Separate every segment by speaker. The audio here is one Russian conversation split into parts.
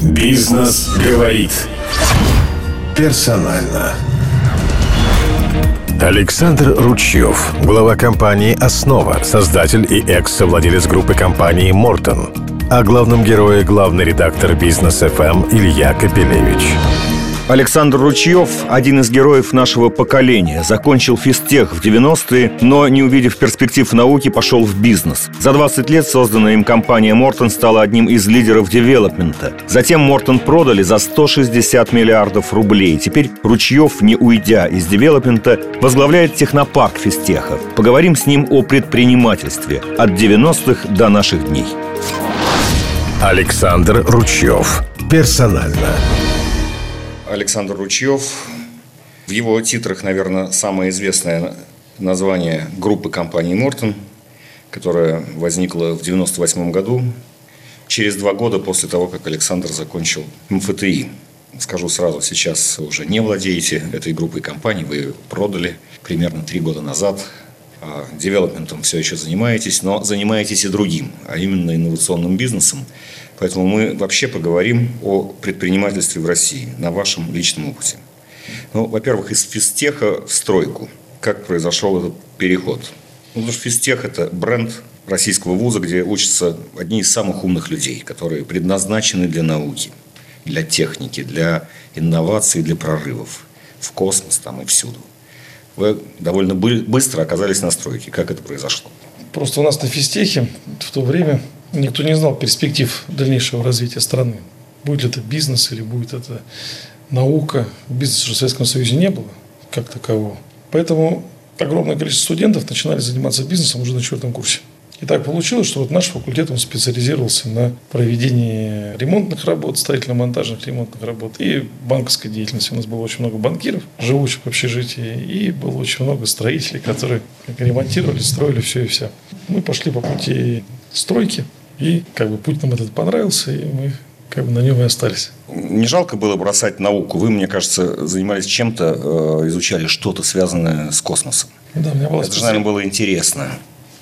Speaker 1: Бизнес говорит. Персонально. Александр Ручьев, глава компании «Основа», создатель и экс-совладелец группы компании «Мортон». О главном герое главный редактор «Бизнес ФМ» Илья Капелевич.
Speaker 2: Александр Ручьев – один из героев нашего поколения. Закончил физтех в 90-е, но, не увидев перспектив в науке, пошел в бизнес. За 20 лет созданная им компания Мортон стала одним из лидеров девелопмента. Затем Мортон продали за 160 миллиардов рублей. Теперь Ручьев, не уйдя из девелопмента, возглавляет технопарк физтеха. Поговорим с ним о предпринимательстве от 90-х до наших дней.
Speaker 1: Александр Ручьев. Персонально.
Speaker 2: Александр Ручьев. В его титрах, наверное, самое известное название группы компании «Мортон», которая возникла в 1998 году, через два года после того, как Александр закончил МФТИ. Скажу сразу, сейчас уже не владеете этой группой компаний, вы продали примерно три года назад. А девелопментом все еще занимаетесь, но занимаетесь и другим, а именно инновационным бизнесом. Поэтому мы вообще поговорим о предпринимательстве в России на вашем личном опыте. Ну, во-первых, из физтеха в стройку. Как произошел этот переход? Ну, потому что физтех – это бренд российского вуза, где учатся одни из самых умных людей, которые предназначены для науки, для техники, для инноваций, для прорывов в космос там и всюду. Вы довольно быстро оказались на стройке. Как это произошло?
Speaker 3: Просто у нас на физтехе в то время никто не знал перспектив дальнейшего развития страны. Будет ли это бизнес или будет это наука. Бизнеса в Советском Союзе не было как такового. Поэтому огромное количество студентов начинали заниматься бизнесом уже на четвертом курсе. И так получилось, что вот наш факультет он специализировался на проведении ремонтных работ, строительно-монтажных ремонтных работ и банковской деятельности. У нас было очень много банкиров, живущих в общежитии, и было очень много строителей, которые ремонтировали, строили все и вся. Мы пошли по пути стройки, и как бы путь нам этот понравился, и мы как бы на нем и остались.
Speaker 2: Не жалко было бросать науку? Вы, мне кажется, занимались чем-то, э, изучали что-то связанное с космосом.
Speaker 3: Да, у меня была
Speaker 2: Это же, наверное, было интересно.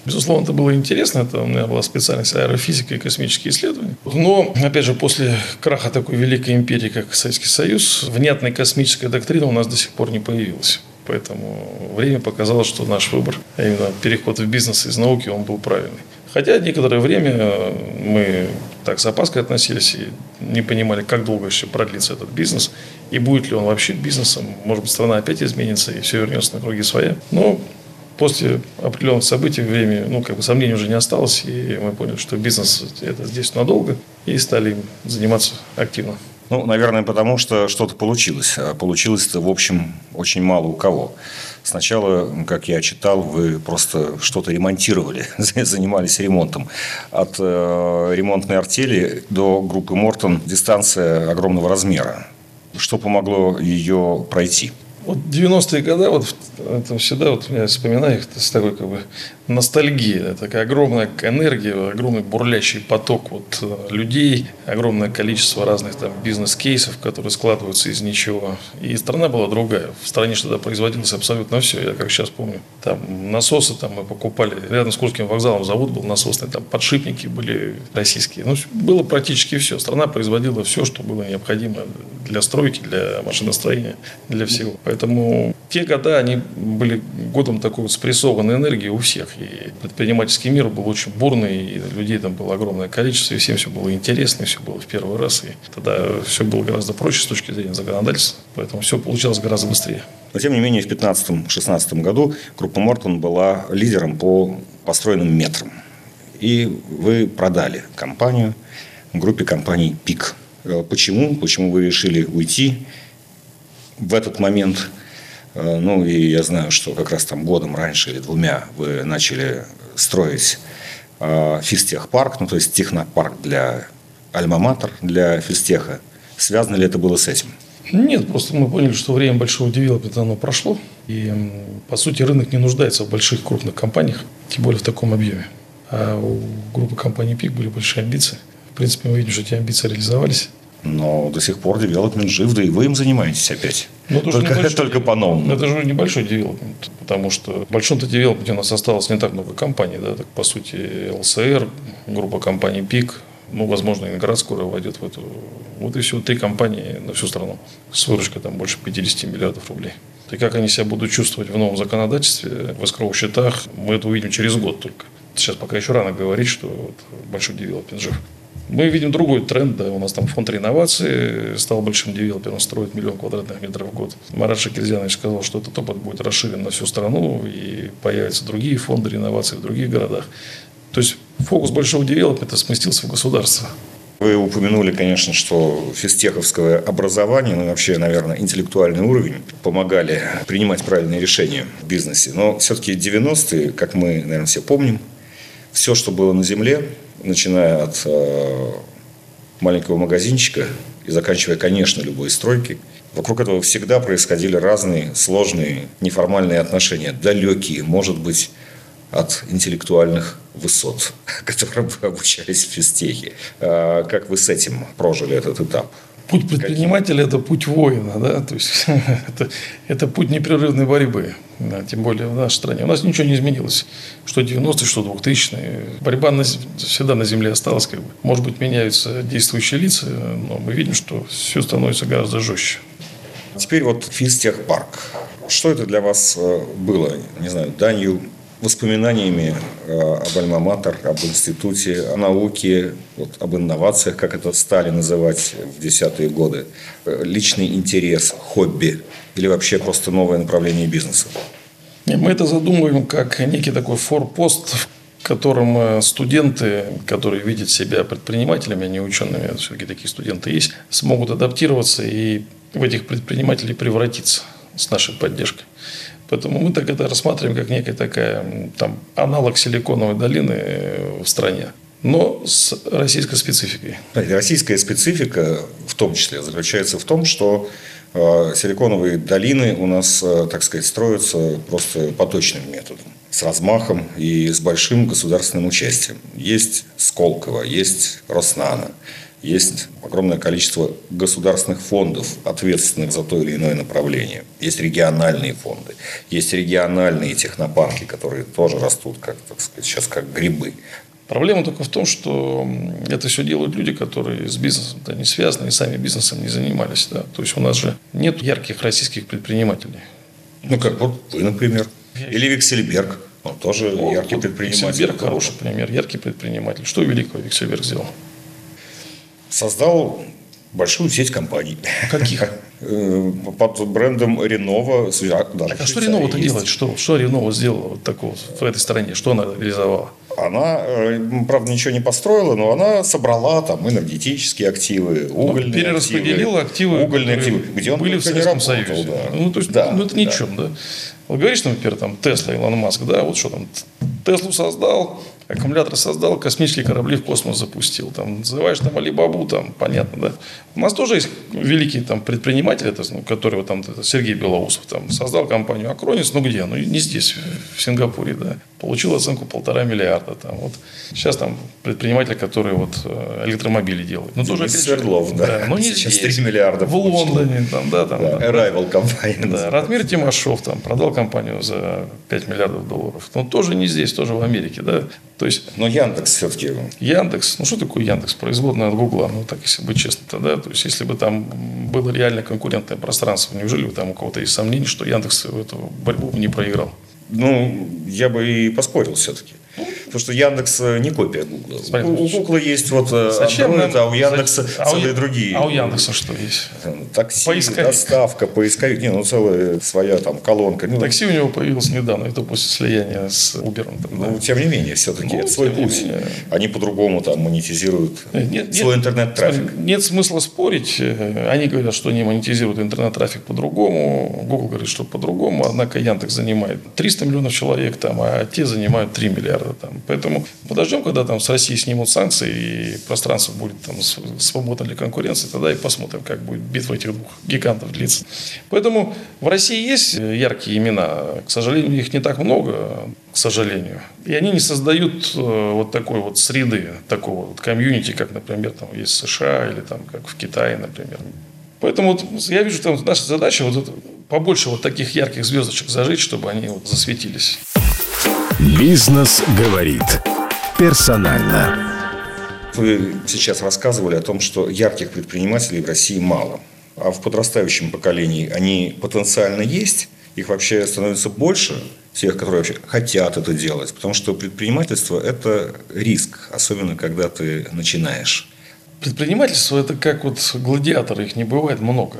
Speaker 3: Безусловно, это было интересно. Это у меня была специальность аэрофизика и космические исследования. Но, опять же, после краха такой великой империи, как Советский Союз, внятной космической доктрины у нас до сих пор не появилась. Поэтому время показало, что наш выбор, а именно переход в бизнес из науки, он был правильный. Хотя некоторое время мы так с опаской относились и не понимали, как долго еще продлится этот бизнес, и будет ли он вообще бизнесом. Может быть, страна опять изменится, и все вернется на круги своя. Но после определенных событий время, ну, как бы сомнений уже не осталось, и мы поняли, что бизнес это здесь надолго, и стали им заниматься активно.
Speaker 2: Ну, наверное, потому что что-то получилось. А получилось-то, в общем, очень мало у кого. Сначала, как я читал, вы просто что-то ремонтировали, занимались ремонтом. От э, ремонтной артели до группы Мортон дистанция огромного размера. Что помогло ее пройти?
Speaker 3: Вот 90-е годы, вот это всегда вот я вспоминаю их с такой как бы ностальгией. Такая огромная энергия, огромный бурлящий поток вот э, людей, огромное количество разных там бизнес-кейсов, которые складываются из ничего. И страна была другая. В стране что-то производилось абсолютно все. Я как сейчас помню. Там насосы там мы покупали. Рядом с Курским вокзалом завод был насосный. Там подшипники были российские. Ну, было практически все. Страна производила все, что было необходимо для стройки, для машиностроения, для всего. Поэтому те года, они были годом такой вот спрессованной энергии у всех. И предпринимательский мир был очень бурный, и людей там было огромное количество, и всем все было интересно, и все было в первый раз. И тогда все было гораздо проще с точки зрения законодательства, поэтому все получалось гораздо быстрее.
Speaker 2: Но, тем не менее, в 2015-2016 году группа Мортон была лидером по построенным метрам. И вы продали компанию группе компаний «Пик». Э, почему? Почему вы решили уйти в этот момент? Э, ну, и я знаю, что как раз там годом раньше или двумя вы начали строить э, физтехпарк, ну, то есть технопарк для альма-матер, для физтеха. Связано ли это было с этим?
Speaker 3: Нет, просто мы поняли, что время большого девелопмента оно прошло. И, по сути, рынок не нуждается в больших крупных компаниях, тем более в таком объеме. А у группы компаний ПИК были большие амбиции. В принципе, мы видим, что эти амбиции реализовались.
Speaker 2: Но до сих пор девелопмент жив, да и вы им занимаетесь опять. Но ну, только, небольшой, только по-новому.
Speaker 3: Это же небольшой девелопмент, потому что в большом-то девелопменте у нас осталось не так много компаний. Да, так, по сути, ЛСР, группа компаний ПИК, Ну, возможно, и город скоро войдет в эту. Вот и все, три компании на всю страну с выручкой там больше 50 миллиардов рублей. И как они себя будут чувствовать в новом законодательстве, в эскровых счетах, мы это увидим через год только. Сейчас пока еще рано говорить, что вот большой девелопмент жив. Мы видим другой тренд, да, у нас там фонд реновации стал большим девелопером, строит миллион квадратных метров в год. Марат Шакирзянович сказал, что этот опыт будет расширен на всю страну, и появятся другие фонды реновации в других городах. То есть фокус большого девелопмента сместился в государство.
Speaker 2: Вы упомянули, конечно, что физтеховское образование, ну и вообще, наверное, интеллектуальный уровень помогали принимать правильные решения в бизнесе. Но все-таки 90-е, как мы, наверное, все помним, все, что было на земле, начиная от э, маленького магазинчика и заканчивая, конечно, любой стройкой, вокруг этого всегда происходили разные сложные неформальные отношения, далекие, может быть, от интеллектуальных высот, которым вы обучались в физтехе. А как вы с этим прожили этот этап?
Speaker 3: Путь предпринимателя – это путь воина, да, то есть это, это путь непрерывной борьбы, да, тем более в нашей стране. У нас ничего не изменилось, что 90-е, что 2000-е. Борьба на, всегда на земле осталась, как бы. Может быть, меняются действующие лица, но мы видим, что все становится гораздо жестче.
Speaker 2: Теперь вот физтехпарк. Что это для вас э, было, не знаю, данью воспоминаниями э, об Альма-Матер, об институте, о науке, вот, об инновациях, как это стали называть в десятые годы, э, личный интерес, хобби или вообще просто новое направление бизнеса?
Speaker 3: Мы это задумываем как некий такой форпост, в котором э, студенты, которые видят себя предпринимателями, а не учеными, все-таки такие студенты есть, смогут адаптироваться и в этих предпринимателей превратиться с нашей поддержкой. Поэтому мы так это рассматриваем как некая такая там, аналог силиконовой долины э, в стране но с российской спецификой.
Speaker 2: Российская специфика в том числе заключается в том, что э, силиконовые долины у нас, э, так сказать, строятся просто поточным методом, с размахом и с большим государственным участием. Есть Сколково, есть Роснано, есть огромное количество государственных фондов, ответственных за то или иное направление. Есть региональные фонды, есть региональные технопарки, которые тоже растут, как, так сказать, сейчас как грибы.
Speaker 3: Проблема только в том, что это все делают люди, которые с бизнесом не связаны и сами бизнесом не занимались. Да? То есть у нас же нет ярких российских предпринимателей.
Speaker 2: Ну, как вот вы, например. Или Виксельберг. Он тоже ну, яркий предприниматель.
Speaker 3: Виксельберг хороший пример, яркий предприниматель. Что великого Виксельберг сделал?
Speaker 2: Создал большую сеть компаний.
Speaker 3: Каких?
Speaker 2: Э, под брендом Ренова.
Speaker 3: Даже а что Ренова-то делает? Что, что Ренова сделала вот такого в этой стране? Что она реализовала?
Speaker 2: Она, э, правда, ничего не построила, но она собрала там энергетические активы, ну, угольные
Speaker 3: ну, перераспределила активы,
Speaker 2: угольные активы,
Speaker 3: где он были в Советском Союзе. Да. Ну, то есть, да, ну, это да. ничем, да. Вот говоришь, например, там, Тесла, Илон Маск, да, вот что там, Теслу создал, аккумулятор создал, космические корабли в космос запустил. Там, называешь там Алибабу, там, понятно, да. У нас тоже есть великий там, предприниматель, это, ну, который вот, там, это Сергей Белоусов, там, создал компанию Акронис, ну где? Ну не здесь, в Сингапуре, да. Получил оценку полтора миллиарда. Там, вот. Сейчас там предприниматель, который вот э, электромобили делает.
Speaker 2: Ну, тоже Свердлов, да. да.
Speaker 3: Но
Speaker 2: не Сейчас здесь. 3 миллиарда
Speaker 3: В Лондоне, там, да, там. Да.
Speaker 2: Да. Arrival компания.
Speaker 3: Да. Ратмир Тимашов там продал компанию за 5 миллиардов долларов. Но тоже не здесь, тоже в Америке, да. То есть,
Speaker 2: Но Яндекс все-таки.
Speaker 3: Яндекс, ну что такое Яндекс? Производная от Гугла, ну так если быть честно, тогда, то есть если бы там было реально конкурентное пространство, неужели там у кого-то есть сомнений, что Яндекс эту борьбу не проиграл?
Speaker 2: Ну, я бы и поспорил все-таки. Потому что Яндекс э, не копия Гугла. У, Гугла есть вот э, Зачем Android, а у Яндекса а целые у... другие.
Speaker 3: А у Яндекса что есть?
Speaker 2: Такси, поисковик. доставка, поисковик. Не, ну целая своя там колонка. Ну,
Speaker 3: Такси у него появилось недавно, это после слияния с Uber. Там,
Speaker 2: ну, да. тем не менее, все-таки ну, это свой путь. Менее. Они по-другому там монетизируют нет, свой интернет-трафик.
Speaker 3: Нет смысла спорить. Они говорят, что они монетизируют интернет-трафик по-другому. Google говорит, что по-другому. Однако Яндекс занимает 300 миллионов человек, там, а те занимают 3 миллиарда. Там. Поэтому подождем, когда там с России снимут санкции и пространство будет там свободно для конкуренции, тогда и посмотрим, как будет битва этих двух гигантов длиться. Поэтому в России есть яркие имена. К сожалению, их не так много, к сожалению. И они не создают э, вот такой вот среды, такого вот комьюнити, как, например, там есть в США или там как в Китае, например. Поэтому вот я вижу, там наша задача вот побольше вот таких ярких звездочек зажить, чтобы они вот засветились.
Speaker 1: Бизнес говорит персонально.
Speaker 2: Вы сейчас рассказывали о том, что ярких предпринимателей в России мало. А в подрастающем поколении они потенциально есть? Их вообще становится больше, тех, которые вообще хотят это делать? Потому что предпринимательство – это риск, особенно когда ты начинаешь.
Speaker 3: Предпринимательство – это как вот гладиаторы, их не бывает много.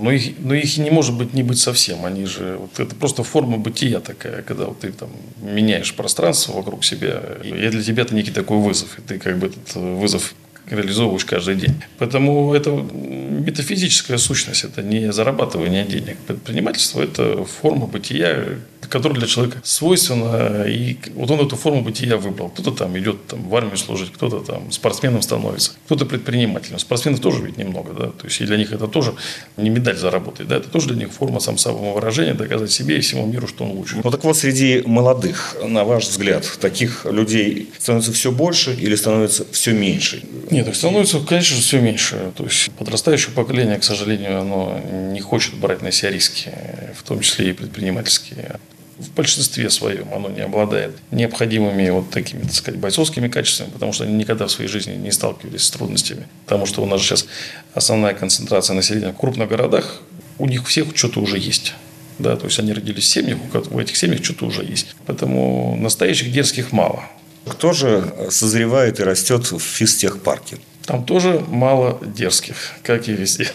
Speaker 3: Но их, но их не может быть не быть совсем. Они же, вот это просто форма бытия такая, когда вот ты там меняешь пространство вокруг себя. И для тебя это некий такой вызов. И ты как бы этот вызов реализовываешь каждый день. Поэтому это метафизическая сущность, это не зарабатывание денег. Предпринимательство – это форма бытия, которая для человека свойственна, и вот он эту форму бытия выбрал. Кто-то там идет там, в армию служить, кто-то там спортсменом становится, кто-то предпринимателем. Спортсменов тоже ведь немного, да, то есть и для них это тоже не медаль заработать, да, это тоже для них форма сам самовыражения, доказать себе и всему миру, что он лучше.
Speaker 2: Ну так вот, среди молодых, на ваш взгляд, таких людей становится все больше или становится все меньше?
Speaker 3: Нет, их становится, конечно же, все меньше. То есть подрастающее поколение, к сожалению, оно не хочет брать на себя риски, в том числе и предпринимательские в большинстве своем оно не обладает необходимыми вот такими, так сказать, бойцовскими качествами, потому что они никогда в своей жизни не сталкивались с трудностями. Потому что у нас сейчас основная концентрация населения в крупных городах, у них всех что-то уже есть. Да, то есть они родились в семьях, у этих семьях что-то уже есть. Поэтому настоящих дерзких мало.
Speaker 2: Кто же созревает и растет в физтехпарке?
Speaker 3: Там тоже мало дерзких, как и везде.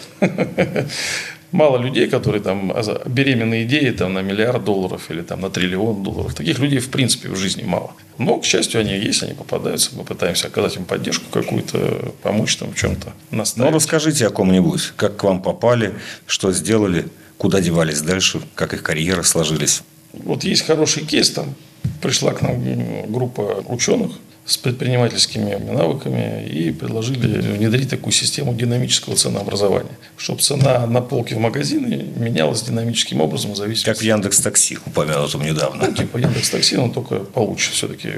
Speaker 3: Мало людей, которые там беременные идеи там, на миллиард долларов или там, на триллион долларов. Таких людей в принципе в жизни мало. Но, к счастью, они есть, они попадаются. Мы пытаемся оказать им поддержку какую-то, помочь там в чем-то.
Speaker 2: Ну, расскажите о ком-нибудь. Как к вам попали, что сделали, куда девались дальше, как их карьеры сложились?
Speaker 3: Вот есть хороший кейс, там пришла к нам группа ученых, с предпринимательскими навыками и предложили внедрить такую систему динамического ценообразования, чтобы цена на полке в магазине менялась динамическим образом в зависимости.
Speaker 2: Как в Яндекс Такси, упомянутом недавно.
Speaker 3: Ну, типа Яндекс Такси, но только получше все-таки.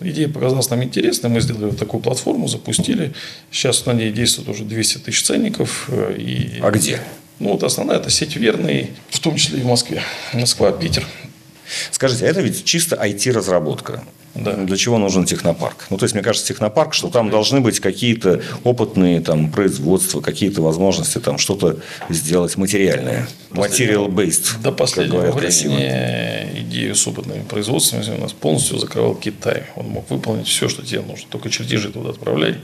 Speaker 3: Идея показалась нам интересной, мы сделали такую платформу, запустили. Сейчас на ней действует уже 200 тысяч ценников.
Speaker 2: Э, и... А где?
Speaker 3: Ну, вот основная это сеть верный, в том числе и в Москве. Москва, Питер.
Speaker 2: Скажите, а это ведь чисто IT-разработка. Да. Для чего нужен технопарк? Ну, то есть, мне кажется, технопарк, что там должны быть какие-то опытные там, производства, какие-то возможности там что-то сделать материальное. Material-based.
Speaker 3: До последнего времени красиво. идею с опытными производствами у нас полностью закрывал Китай. Он мог выполнить все, что тебе нужно. Только чертежи туда отправляй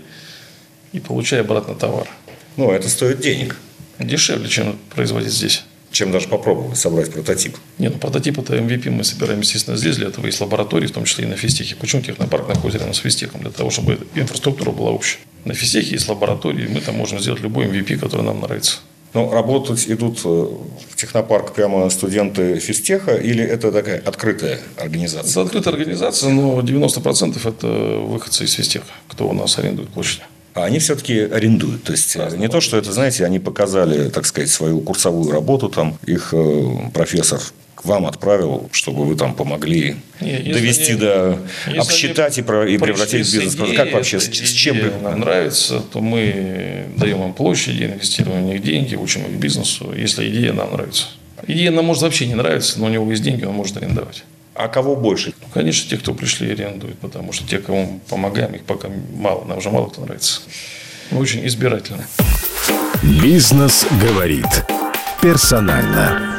Speaker 3: и получай обратно товар.
Speaker 2: Ну, это стоит денег.
Speaker 3: Дешевле, чем производить здесь
Speaker 2: чем даже попробовать собрать прототип.
Speaker 3: Нет, ну прототип это MVP мы собираем, естественно, здесь. Для этого есть лаборатории, в том числе и на физтехе. Почему технопарк находится рядом с физтехом? Для того, чтобы инфраструктура была общая. На физтехе есть лаборатории, мы там можем сделать любой MVP, который нам нравится.
Speaker 2: Ну, работать идут э, в технопарк прямо студенты физтеха или это такая открытая организация?
Speaker 3: Это открытая организация, но 90% это выходцы из физтеха, кто у нас арендует площадь.
Speaker 2: А они все-таки арендуют. То есть, не то, что это, знаете, они показали, так сказать, свою курсовую работу, там их э, профессор к вам отправил, чтобы вы там помогли Нет, довести они, до обсчитать и, про, и превратить в бизнес. Идеей,
Speaker 3: как вообще, с, с чем нам нравится, то мы даем им площади, инвестируем в них деньги, учим их бизнесу, если идея нам нравится. Идея нам может вообще не нравиться, но у него есть деньги, он может арендовать.
Speaker 2: А кого больше?
Speaker 3: Ну, конечно, те, кто пришли и арендуют, потому что те, кому мы помогаем, их пока мало, нам уже мало кто нравится. Мы очень избирательны.
Speaker 1: Бизнес говорит персонально.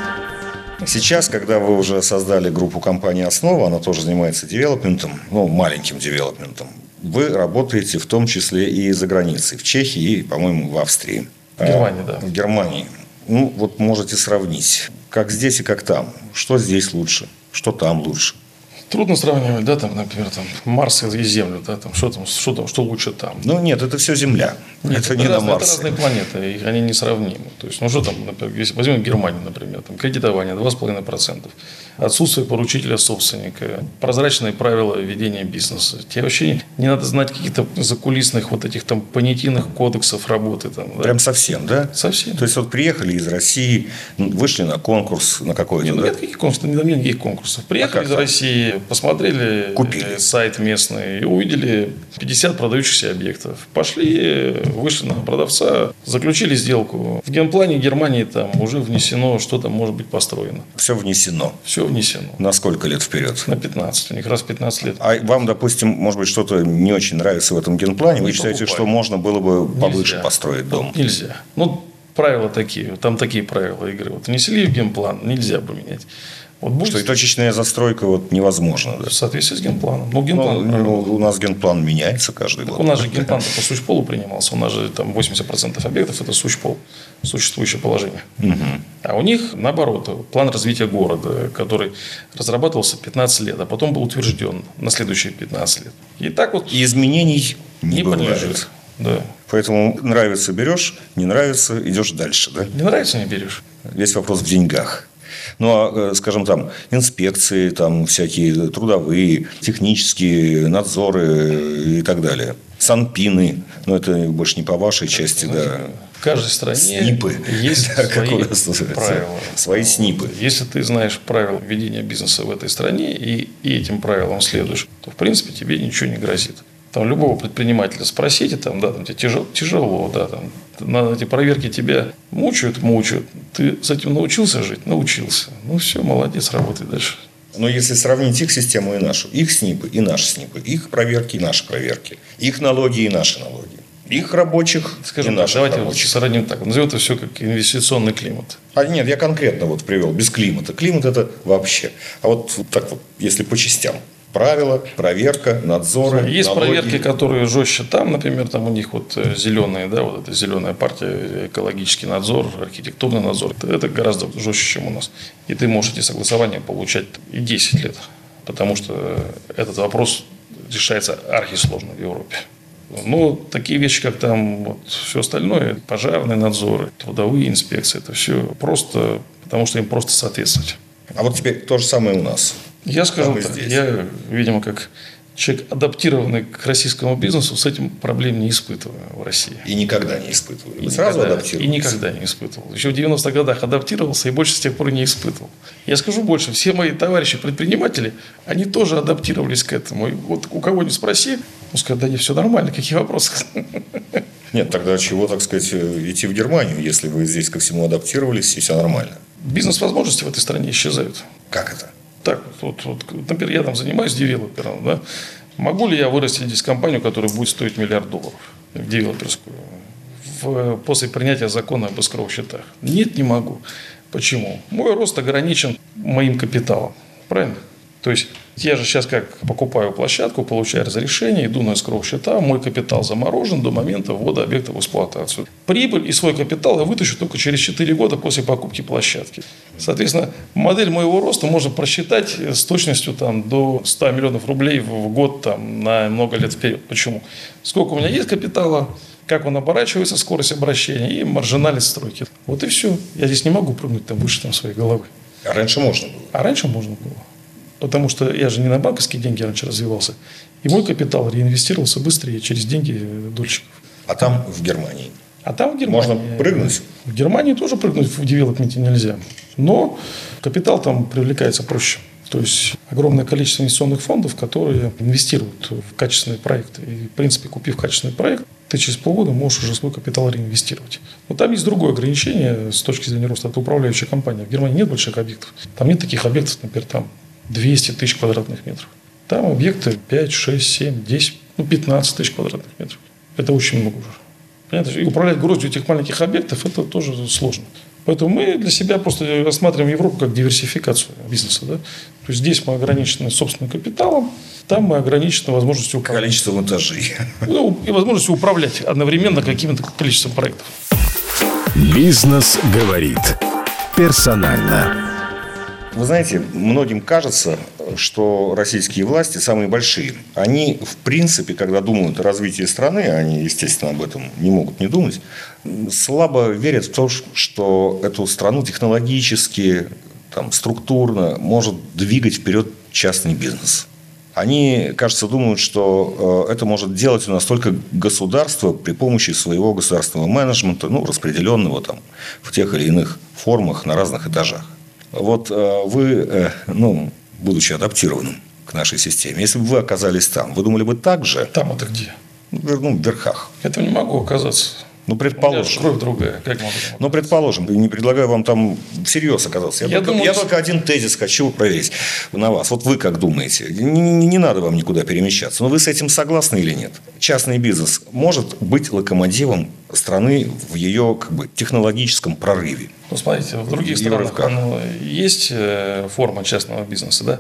Speaker 2: Сейчас, когда вы уже создали группу компании «Основа», она тоже занимается девелопментом, ну, маленьким девелопментом, вы работаете в том числе и за границей, в Чехии и, по-моему, в Австрии.
Speaker 3: В Германии, да.
Speaker 2: В Германии. Ну, вот можете сравнить, как здесь и как там. Что здесь лучше? Что там лучше?
Speaker 3: Трудно сравнивать, да, там, например, там Марс и Землю, да, там, что там, что там, что лучше там.
Speaker 2: Ну нет, это все Земля.
Speaker 3: Нет, это, это не разные, на Марсе. Это разные планеты, и они несравнимы. То есть, ну что там, например, если возьмем Германию, например, там кредитование 2,5%, отсутствие поручителя собственника, прозрачные правила ведения бизнеса. Тебе вообще не надо знать каких-то закулисных вот этих там понятийных кодексов работы. Там,
Speaker 2: да? Прям совсем, да?
Speaker 3: Совсем.
Speaker 2: То есть, вот приехали из России, вышли на конкурс на какой-то,
Speaker 3: нет,
Speaker 2: да?
Speaker 3: Нет никаких конкурсов, нет никаких конкурсов. Приехали а из там? России, посмотрели Купили. сайт местный и увидели 50 продающихся объектов. Пошли, вышли на продавца, заключили сделку. В генплане Германии там уже внесено, что там может быть построено.
Speaker 2: Все внесено.
Speaker 3: Все внесено.
Speaker 2: На сколько лет вперед?
Speaker 3: На 15. У них раз 15 лет.
Speaker 2: А вам, допустим, может быть, что-то не очень нравится в этом генплане? Вы
Speaker 3: Не
Speaker 2: считаете,
Speaker 3: покупай.
Speaker 2: что можно было бы повыше
Speaker 3: Нельзя.
Speaker 2: построить дом?
Speaker 3: Нельзя. Ну, правила такие. Там такие правила игры. Вот внесли в генплан, нельзя поменять. Вот будет
Speaker 2: Что и точечная застройка вот невозможно. Да?
Speaker 3: в соответствии с генпланом. Ну, генплан.
Speaker 2: Ну, ну, у нас генплан меняется каждый год.
Speaker 3: У нас же генплан по сущполу принимался. У нас же там 80% объектов – это сущпол, существующее положение. А у них, наоборот, план развития города, который разрабатывался 15 лет, а потом был утвержден на следующие 15 лет. И так вот
Speaker 2: И изменений не,
Speaker 3: не
Speaker 2: бывает.
Speaker 3: подлежит. Да.
Speaker 2: Поэтому нравится – берешь, не нравится – идешь дальше. Да?
Speaker 3: Не нравится – не берешь.
Speaker 2: Весь вопрос в деньгах. Ну, а, э, скажем, там, инспекции, там, всякие трудовые, технические надзоры и так далее. Санпины. Но это больше не по вашей части, да.
Speaker 3: В каждой стране
Speaker 2: СНИПы.
Speaker 3: есть
Speaker 2: Да, как
Speaker 3: свои
Speaker 2: у нас называется.
Speaker 3: правила.
Speaker 2: Свои СНИПы.
Speaker 3: Если ты знаешь правила ведения бизнеса в этой стране и, и этим правилам следуешь, то, в принципе, тебе ничего не грозит. Там любого предпринимателя спросите, там, да, там тебе тяжело, тяжело, да, там, на эти проверки тебя мучают, мучают. Ты с этим научился жить? Научился. Ну, все, молодец, работай дальше.
Speaker 2: Но если сравнить их систему и нашу, их СНИПы и наши СНИПы, их проверки и наши проверки, их налоги и наши налоги, их рабочих
Speaker 3: Скажем
Speaker 2: и
Speaker 3: так,
Speaker 2: наших
Speaker 3: давайте
Speaker 2: рабочих.
Speaker 3: сравним так. Назовем это все как инвестиционный климат.
Speaker 2: А нет, я конкретно вот привел, без климата. Климат это вообще. А вот так вот, если по частям. Правила, проверка, надзоры,
Speaker 3: Есть
Speaker 2: налоги.
Speaker 3: проверки, которые жестче там, например, там у них вот э, зеленые, да, вот эта зеленая партия, экологический надзор, архитектурный надзор. Это- гораздо жестче, чем у нас. И ты можешь эти согласования получать и 10 лет. Потому что этот вопрос решается архисложно в Европе. Ну, такие вещи, как там вот все остальное, пожарные надзоры, трудовые инспекции, это все просто, потому что им просто соответствовать.
Speaker 2: А вот теперь то же самое у нас.
Speaker 3: Я скажу
Speaker 2: и
Speaker 3: так,
Speaker 2: здесь.
Speaker 3: я, видимо, как человек, адаптированный к российскому бизнесу, с этим проблем не испытываю в России.
Speaker 2: И никогда не испытывали.
Speaker 3: И
Speaker 2: Вы сразу адаптировались?
Speaker 3: И никогда не испытывал. Еще в 90-х годах адаптировался и больше с тех пор не испытывал. Я скажу больше, все мои товарищи предприниматели, они тоже адаптировались к этому. И вот у кого не спроси, он скажет, да не, все нормально, какие вопросы?
Speaker 2: Нет, тогда чего, так сказать, э, идти в Германию, если вы здесь ко всему адаптировались и все нормально?
Speaker 3: Бизнес-возможности в этой стране исчезают.
Speaker 2: Как это?
Speaker 3: Так, вот, вот, например, я там занимаюсь девелопером, да? Могу ли я вырастить здесь компанию, которая будет стоить миллиард долларов, девелоперскую, в, после принятия закона об эскроу счетах? Нет, не могу. Почему? Мой рост ограничен моим капиталом. Правильно? То есть я же сейчас как покупаю площадку, получаю разрешение, иду на эскроу счета, мой капитал заморожен до момента ввода объекта в эксплуатацию. Прибыль и свой капитал я вытащу только через 4 года после покупки площадки. Соответственно, модель моего роста можно просчитать с точностью там, до 100 миллионов рублей в год там, на много лет вперед. Почему? Сколько у меня есть капитала, как он оборачивается, скорость обращения и маржинальность стройки. Вот и все. Я здесь не могу прыгнуть там выше там, своей головы.
Speaker 2: А раньше можно было.
Speaker 3: А раньше можно было. Потому что я же не на банковские деньги раньше развивался. И мой капитал реинвестировался быстрее через деньги дольщиков.
Speaker 2: А там, в Германии,
Speaker 3: А там в Германии...
Speaker 2: можно прыгнуть?
Speaker 3: В Германии тоже прыгнуть в девелопменте нельзя. Но капитал там привлекается проще. То есть огромное количество инвестиционных фондов, которые инвестируют в качественные проекты. И, в принципе, купив качественный проект, ты через полгода можешь уже свой капитал реинвестировать. Но там есть другое ограничение с точки зрения роста. Это управляющая компания. В Германии нет больших объектов. Там нет таких объектов, например, там 200 тысяч квадратных метров. Там объекты 5, 6, 7, 10, ну 15 тысяч квадратных метров. Это очень много уже. Понятно? И управлять гроздью этих маленьких объектов это тоже сложно. Поэтому мы для себя просто рассматриваем Европу как диверсификацию бизнеса. Да? То есть здесь мы ограничены собственным капиталом, там мы ограничены возможностью управлять.
Speaker 2: Количеством этажей.
Speaker 3: Ну, и возможностью управлять одновременно каким-то количеством проектов.
Speaker 1: Бизнес говорит персонально.
Speaker 2: Вы знаете, многим кажется, что российские власти самые большие. Они, в принципе, когда думают о развитии страны, они, естественно, об этом не могут не думать, слабо верят в то, что эту страну технологически, там, структурно может двигать вперед частный бизнес. Они, кажется, думают, что э, это может делать у нас только государство при помощи своего государственного менеджмента, ну, распределенного там в тех или иных формах на разных этажах. Вот э, вы, э, ну, будучи адаптированным к нашей системе, если бы вы оказались там, вы думали бы так же,
Speaker 3: Там это где?
Speaker 2: ну, в верхах.
Speaker 3: Это не могу оказаться.
Speaker 2: Ну, предположим.
Speaker 3: кровь другая. Как?
Speaker 2: Ну, предположим, не предлагаю вам там всерьез оказаться. Я,
Speaker 3: Я
Speaker 2: только,
Speaker 3: думаю,
Speaker 2: я
Speaker 3: что-
Speaker 2: только один тезис хочу проверить на вас. Вот вы как думаете? Не, не- не надо вам никуда перемещаться. Но вы с этим согласны или нет? Частный бизнес может быть локомотивом страны в ее как бы, технологическом прорыве.
Speaker 3: Ну, смотрите, в других странах есть э, форма частного бизнеса, да?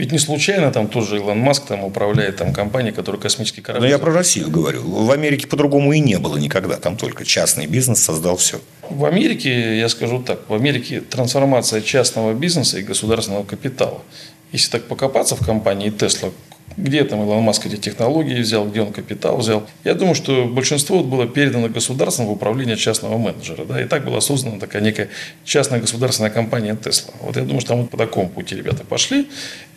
Speaker 3: Ведь не случайно там тот же Илон Маск там управляет там компанией, которая космический корабль.
Speaker 2: Но я про Россию говорю. В Америке по-другому и не было никогда. Там только частный бизнес создал все.
Speaker 3: В Америке, я скажу так, в Америке трансформация частного бизнеса и государственного капитала. Если так покопаться в компании Tesla, где там Илон Маск эти технологии взял, где он капитал взял. Я думаю, что большинство было передано государством в управление частного менеджера. Да, и так была создана такая некая частная государственная компания Tesla. Вот я думаю, что там вот по такому пути ребята пошли.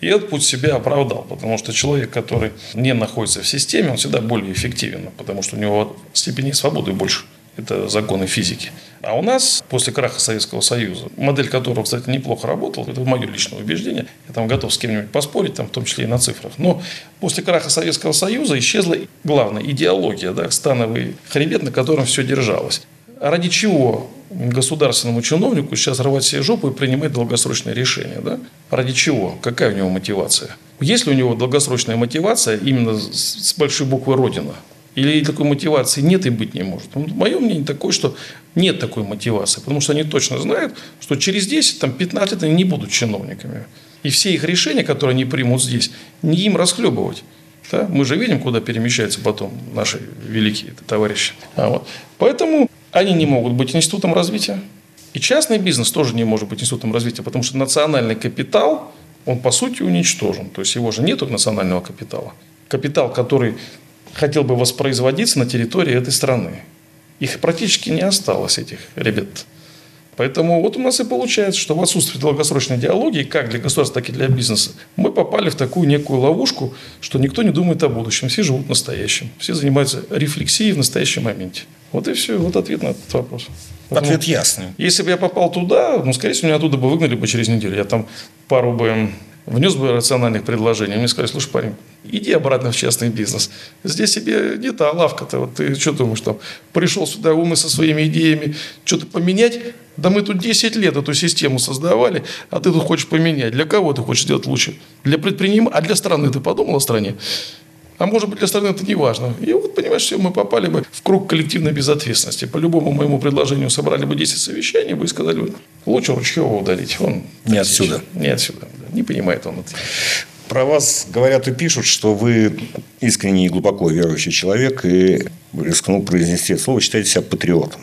Speaker 3: И этот путь себя оправдал. Потому что человек, который не находится в системе, он всегда более эффективен. Потому что у него степени свободы больше. Это законы физики. А у нас, после краха Советского Союза, модель которого, кстати, неплохо работала, это мое личное убеждение, я там готов с кем-нибудь поспорить, там, в том числе и на цифрах, но после краха Советского Союза исчезла главная идеология, да, становый хребет, на котором все держалось. А ради чего государственному чиновнику сейчас рвать себе жопу и принимать долгосрочные решения? Да? Ради чего? Какая у него мотивация? Есть ли у него долгосрочная мотивация именно с большой буквы «Родина»? Или такой мотивации нет и быть не может? Ну, мое мнение такое, что нет такой мотивации, потому что они точно знают, что через 10, там, 15 лет они не будут чиновниками. И все их решения, которые они примут здесь, не им расхлебывать. Да? Мы же видим, куда перемещаются потом наши великие товарищи. А вот. Поэтому они не могут быть институтом развития. И частный бизнес тоже не может быть институтом развития, потому что национальный капитал, он по сути уничтожен. То есть его же нет национального капитала. Капитал, который хотел бы воспроизводиться на территории этой страны. Их практически не осталось, этих ребят. Поэтому вот у нас и получается, что в отсутствии долгосрочной идеологии, как для государства, так и для бизнеса, мы попали в такую некую ловушку, что никто не думает о будущем, все живут настоящим, все занимаются рефлексией в настоящем моменте. Вот и все, вот ответ на этот вопрос. Поэтому,
Speaker 2: Ответ ясный.
Speaker 3: Если бы я попал туда, ну, скорее всего, меня оттуда бы выгнали бы через неделю. Я там пару бы внес бы рациональных предложений. Мне сказали, слушай, парень, иди обратно в частный бизнес. Здесь тебе не та лавка-то. Вот ты что думаешь, там, пришел сюда умы со своими идеями, что-то поменять? Да мы тут 10 лет эту систему создавали, а ты тут хочешь поменять. Для кого ты хочешь сделать лучше? Для предпринимателя? А для страны ты подумал о стране? А может быть, для страны это не важно. И вот, понимаешь, все, мы попали бы в круг коллективной безответственности. По любому моему предложению собрали бы 10 совещаний бы и сказали бы, лучше Ручкева удалить. Он
Speaker 2: Не отсюда.
Speaker 3: Не отсюда. Не понимает он это.
Speaker 2: Про вас говорят и пишут, что вы искренний и глубоко верующий человек и рискнул произнести это слово, считаете себя патриотом.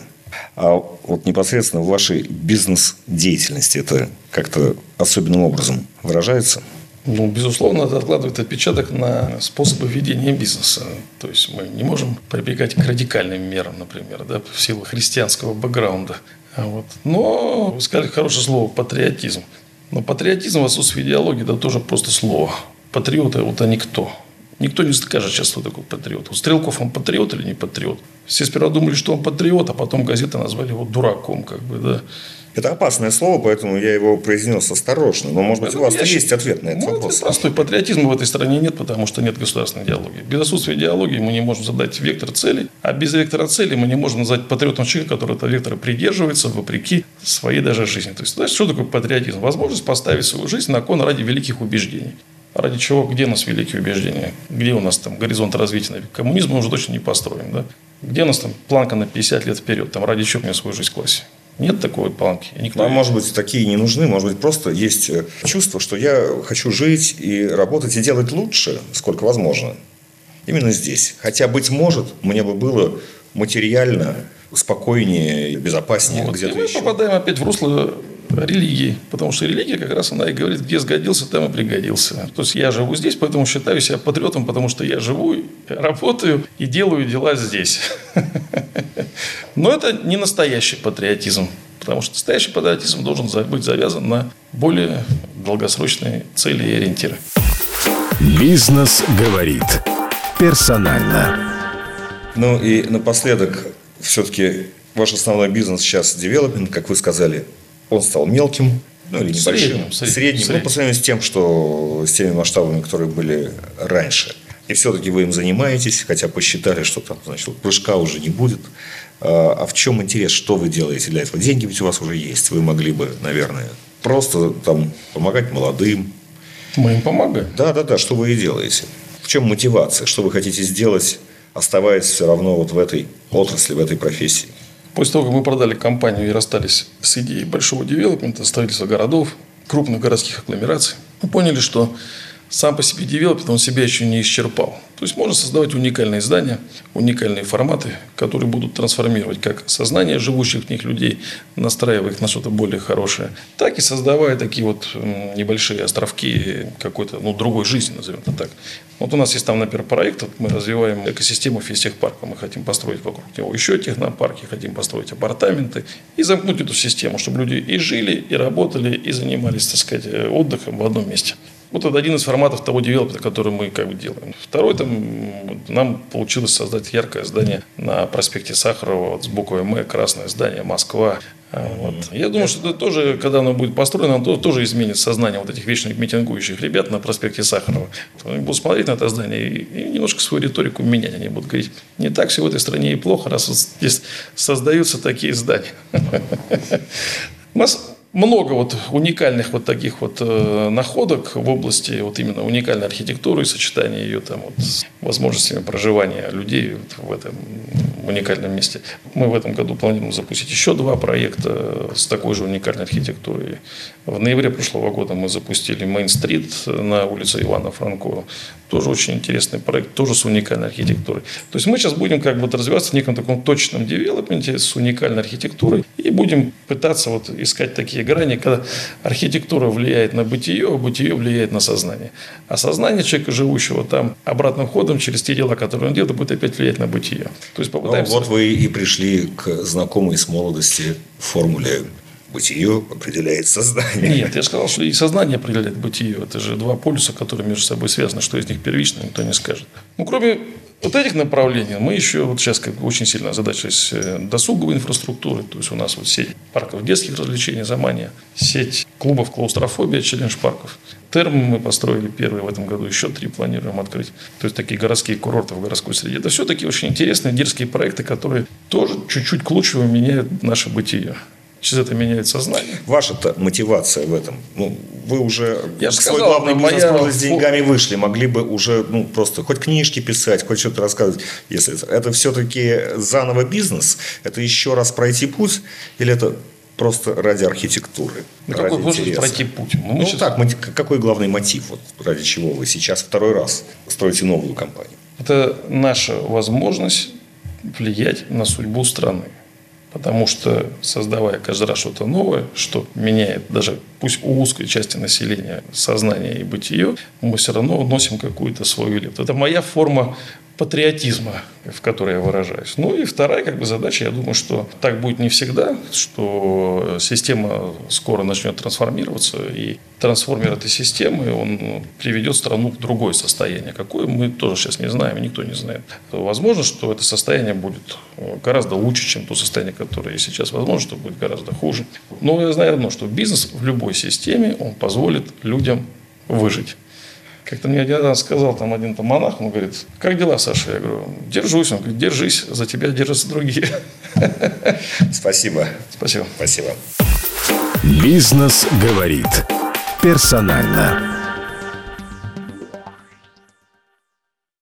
Speaker 2: А вот непосредственно в вашей бизнес-деятельности это как-то особенным образом выражается?
Speaker 3: Ну, безусловно, это откладывает отпечаток на способы ведения бизнеса. То есть мы не можем прибегать к радикальным мерам, например, да, в силу христианского бэкграунда. А Вот. Но вы сказали хорошее слово патриотизм. Но патриотизм в отсутствии идеологии это тоже просто слово. Патриоты, вот они кто? Никто не скажет сейчас, что такое патриот. У Стрелков он патриот или не патриот? Все сперва думали, что он патриот, а потом газеты назвали его дураком, как бы, да.
Speaker 2: Это опасное слово, поэтому я его произнес осторожно. Но, может быть, у вас
Speaker 3: Я
Speaker 2: есть
Speaker 3: считаю-
Speaker 2: ответ на этот
Speaker 3: Ну,
Speaker 2: вопрос.
Speaker 3: ответ простой. Патриотизма в этой стране нет, потому что нет государственной идеологии. Без отсутствия идеологии мы не можем задать вектор целей, а без вектора целей мы не можем назвать патриотом человека, который этого вектора придерживается вопреки своей даже жизни. То есть, знаешь, что такое патриотизм? Возможность поставить свою жизнь на кон ради великих убеждений. Ради чего? Где у нас великие убеждения? Где у нас там горизонт развития? Коммунизм мы уже точно не построим. Да? Где у нас там планка на 50 лет вперед? Там ради чего мне свою жизнь класть? Нет такой планки. Никто
Speaker 2: А
Speaker 3: её-
Speaker 2: может быть, такие не нужны, может быть, просто есть э, чувство, что я хочу жить и работать и делать лучше, сколько возможно. Именно здесь. Хотя, быть может, мне бы было материально спокойнее безопаснее
Speaker 3: Вот.
Speaker 2: где-то
Speaker 3: и мы
Speaker 2: еще.
Speaker 3: попадаем опять в русло религии, потому что религия как раз она и говорит, где сгодился, там и пригодился. То есть я живу здесь, поэтому считаю себя патриотом, потому что я живу, работаю и делаю дела здесь. Но это не настоящий патриотизм, потому что настоящий патриотизм должен быть завязан на более долгосрочные цели и ориентиры.
Speaker 1: Бизнес говорит персонально.
Speaker 2: Ну и напоследок, все-таки ваш основной бизнес сейчас девелопмент, как вы сказали, он стал мелким, ну или небольшим,
Speaker 3: среднем,
Speaker 2: средним,
Speaker 3: в среднем.
Speaker 2: ну, по сравнению с тем, что с теми масштабами, которые были раньше. И все-таки вы им занимаетесь, хотя посчитали, что там, значит, прыжка уже не будет. А, в чем интерес, что вы делаете для этого? Деньги ведь у вас уже есть. Вы могли бы, наверное, просто там помогать молодым.
Speaker 3: Мы им помогаем.
Speaker 2: Да, да, да, что вы и делаете. В чем мотивация? Что вы хотите сделать, оставаясь все равно вот в этой отрасли, в этой профессии?
Speaker 3: После того, как мы продали компанию и расстались с идеей большого девелопмента, строительства городов, крупных городских агломераций, мы поняли, что сам по себе девелопмент, он себя еще не исчерпал. То есть можно создавать уникальные здания, уникальные форматы, которые будут трансформировать как сознание живущих в них людей, настраивая их на что-то более хорошее, так и создавая такие вот небольшие островки какой-то ну, другой жизни, назовем это так. Вот у нас есть там, например, проект, вот мы развиваем экосистему физтехпарка. Мы хотим построить вокруг него еще технопарки, хотим построить апартаменты и замкнуть эту систему, чтобы люди и жили, и работали, и занимались, так сказать, отдыхом в одном месте. Вот это один из форматов того девелопмента, который мы как бы делаем. Второй, там, нам получилось создать яркое здание на проспекте Сахарова, вот, с буквой М, красное здание, Москва. А, вот. Я думаю, что это тоже, когда оно будет построено, оно тоже изменит сознание вот этих вечно митингующих ребят на проспекте Сахарова. Они будут смотреть на это здание и, немножко свою риторику менять. Они будут говорить, не так все в этой стране и плохо, раз вот здесь создаются такие здания. У нас много вот уникальных вот таких вот э, находок в области вот именно уникальной архитектуры и сочетания ее там вот с возможностями проживания людей вот в этом уникальном месте. Мы в этом году планируем запустить еще два проекта с такой же уникальной архитектурой. В ноябре прошлого года мы запустили Мейн-стрит на улице Ивана Франко. Тоже очень интересный проект, тоже с уникальной архитектурой. То есть мы сейчас будем как бы развиваться в неком таком точном девелопменте с уникальной архитектурой и будем пытаться вот искать такие грани, когда архитектура влияет на бытие, а бытие влияет на сознание. А сознание человека, живущего там, обратным ходом через те дела, которые он делает, будет опять влиять на бытие.
Speaker 2: То есть попытаемся... Ну, вот вы и пришли к знакомой с молодости формуле бытие определяет сознание.
Speaker 3: Нет, я сказал, что и сознание определяет бытие. Это же два полюса, которые между собой связаны. Что из них первично, никто не скажет. Ну, кроме вот этих направлений мы еще вот сейчас как очень сильно озадачились э, досуговой инфраструктурой. То есть у нас вот сеть парков детских развлечений «Замания», сеть клубов «Клаустрофобия», челлендж-парков. Терм мы построили первый в этом году, еще три планируем открыть. То есть такие городские курорты в городской среде. Это все такие очень интересные, дерзкие проекты, которые тоже чуть-чуть к лучшему меняют наше бытие через это меняет сознание.
Speaker 2: Ваша-то мотивация в этом. Ну, вы уже Я свой сказал, главный бизнес моя... с деньгами вышли, могли бы уже ну, просто хоть книжки писать, хоть что-то рассказывать. Если это, это все-таки заново бизнес, это еще раз пройти путь, или это просто ради архитектуры.
Speaker 3: Ну, ради какой интереса. пройти путь?
Speaker 2: Ну, ну сейчас... так, какой главный мотив, вот, ради чего вы сейчас второй раз строите новую компанию?
Speaker 3: Это наша возможность влиять на судьбу страны. Потому что, создавая каждый раз что-то новое, что меняет даже пусть у узкой части населения сознание и бытие, мы все равно вносим какую-то свою лепту. Это моя форма патриотизма, в которой я выражаюсь. Ну и вторая как бы, задача, я думаю, что так будет не всегда, что система скоро начнет трансформироваться, и трансформер этой системы, он приведет страну в другое состояние. Какое мы тоже сейчас не знаем, никто не знает. Возможно, что это состояние будет гораздо лучше, чем то состояние, которое сейчас. Возможно, что будет гораздо хуже. Но я знаю одно, что бизнес в любой системе, он позволит людям выжить. Как-то мне один раз сказал там один там монах, он говорит, как дела, Саша? Я говорю, держусь. Он говорит, держись, за тебя держатся другие.
Speaker 2: Спасибо.
Speaker 3: Спасибо.
Speaker 2: Спасибо.
Speaker 1: Бизнес говорит. Персонально.